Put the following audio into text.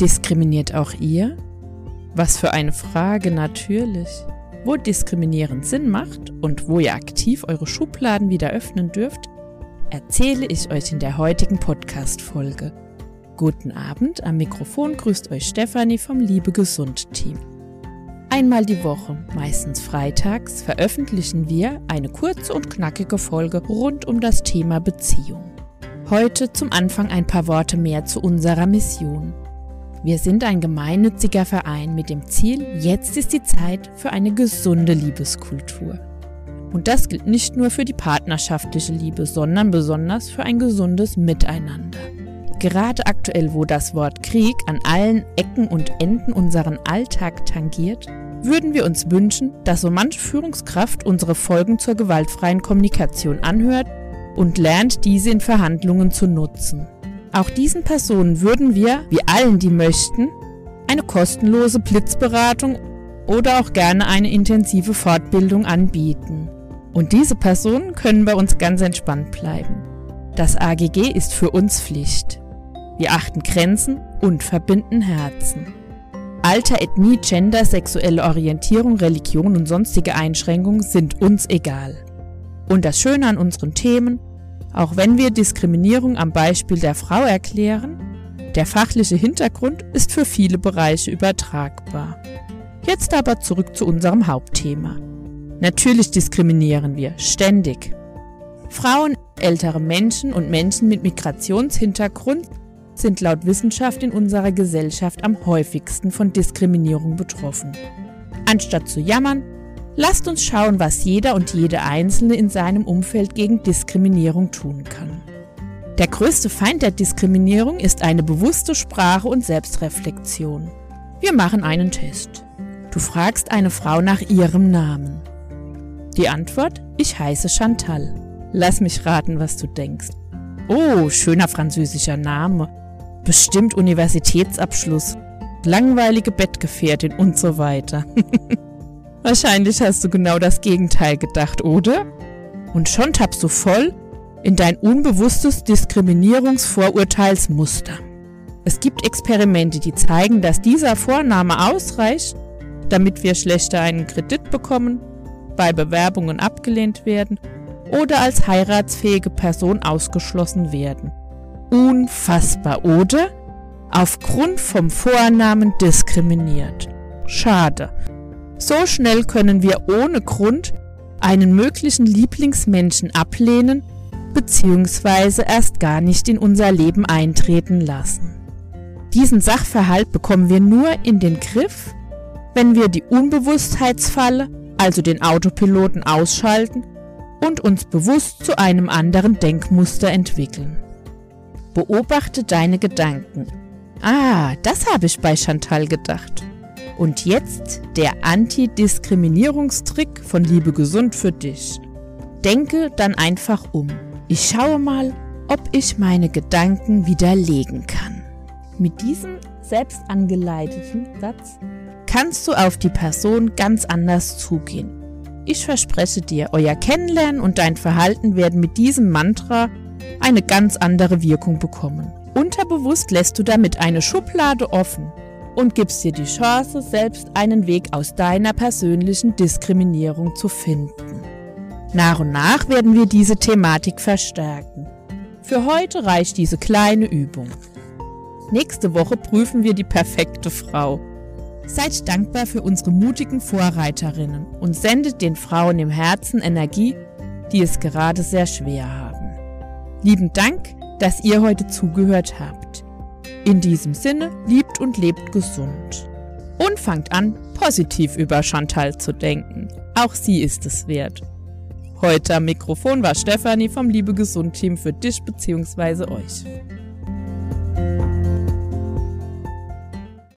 Diskriminiert auch ihr? Was für eine Frage, natürlich. Wo Diskriminieren Sinn macht und wo ihr aktiv eure Schubladen wieder öffnen dürft, erzähle ich euch in der heutigen Podcast-Folge. Guten Abend, am Mikrofon grüßt euch Stefanie vom Liebe Gesund Team. Einmal die Woche, meistens freitags, veröffentlichen wir eine kurze und knackige Folge rund um das Thema Beziehung. Heute zum Anfang ein paar Worte mehr zu unserer Mission. Wir sind ein gemeinnütziger Verein mit dem Ziel, jetzt ist die Zeit für eine gesunde Liebeskultur. Und das gilt nicht nur für die partnerschaftliche Liebe, sondern besonders für ein gesundes Miteinander. Gerade aktuell, wo das Wort Krieg an allen Ecken und Enden unseren Alltag tangiert, würden wir uns wünschen, dass so manche Führungskraft unsere Folgen zur gewaltfreien Kommunikation anhört und lernt, diese in Verhandlungen zu nutzen. Auch diesen Personen würden wir, wie allen, die möchten, eine kostenlose Blitzberatung oder auch gerne eine intensive Fortbildung anbieten. Und diese Personen können bei uns ganz entspannt bleiben. Das AGG ist für uns Pflicht. Wir achten Grenzen und verbinden Herzen. Alter, Ethnie, Gender, sexuelle Orientierung, Religion und sonstige Einschränkungen sind uns egal. Und das Schöne an unseren Themen, auch wenn wir Diskriminierung am Beispiel der Frau erklären, der fachliche Hintergrund ist für viele Bereiche übertragbar. Jetzt aber zurück zu unserem Hauptthema. Natürlich diskriminieren wir ständig. Frauen, ältere Menschen und Menschen mit Migrationshintergrund sind laut Wissenschaft in unserer Gesellschaft am häufigsten von Diskriminierung betroffen. Anstatt zu jammern, lasst uns schauen, was jeder und jede Einzelne in seinem Umfeld gegen Diskriminierung tun kann. Der größte Feind der Diskriminierung ist eine bewusste Sprache und Selbstreflexion. Wir machen einen Test. Du fragst eine Frau nach ihrem Namen. Die Antwort, ich heiße Chantal. Lass mich raten, was du denkst. Oh, schöner französischer Name bestimmt Universitätsabschluss, langweilige Bettgefährtin und so weiter. Wahrscheinlich hast du genau das Gegenteil gedacht, oder? Und schon tappst du voll in dein unbewusstes Diskriminierungsvorurteilsmuster. Es gibt Experimente, die zeigen, dass dieser Vorname ausreicht, damit wir schlechter einen Kredit bekommen, bei Bewerbungen abgelehnt werden oder als heiratsfähige Person ausgeschlossen werden. Unfassbar, oder? Aufgrund vom Vornamen diskriminiert. Schade. So schnell können wir ohne Grund einen möglichen Lieblingsmenschen ablehnen bzw. erst gar nicht in unser Leben eintreten lassen. Diesen Sachverhalt bekommen wir nur in den Griff, wenn wir die Unbewusstheitsfalle, also den Autopiloten, ausschalten und uns bewusst zu einem anderen Denkmuster entwickeln. Beobachte deine Gedanken. Ah, das habe ich bei Chantal gedacht. Und jetzt der Antidiskriminierungstrick von Liebe Gesund für dich. Denke dann einfach um. Ich schaue mal, ob ich meine Gedanken widerlegen kann. Mit diesem selbst angeleiteten Satz kannst du auf die Person ganz anders zugehen. Ich verspreche dir, euer Kennenlernen und dein Verhalten werden mit diesem Mantra eine ganz andere Wirkung bekommen. Unterbewusst lässt du damit eine Schublade offen und gibst dir die Chance, selbst einen Weg aus deiner persönlichen Diskriminierung zu finden. Nach und nach werden wir diese Thematik verstärken. Für heute reicht diese kleine Übung. Nächste Woche prüfen wir die perfekte Frau. Seid dankbar für unsere mutigen Vorreiterinnen und sendet den Frauen im Herzen Energie, die es gerade sehr schwer haben. Lieben Dank, dass ihr heute zugehört habt. In diesem Sinne, liebt und lebt gesund. Und fangt an, positiv über Chantal zu denken. Auch sie ist es wert. Heute am Mikrofon war Stefanie vom Liebe Gesund Team für dich bzw. euch.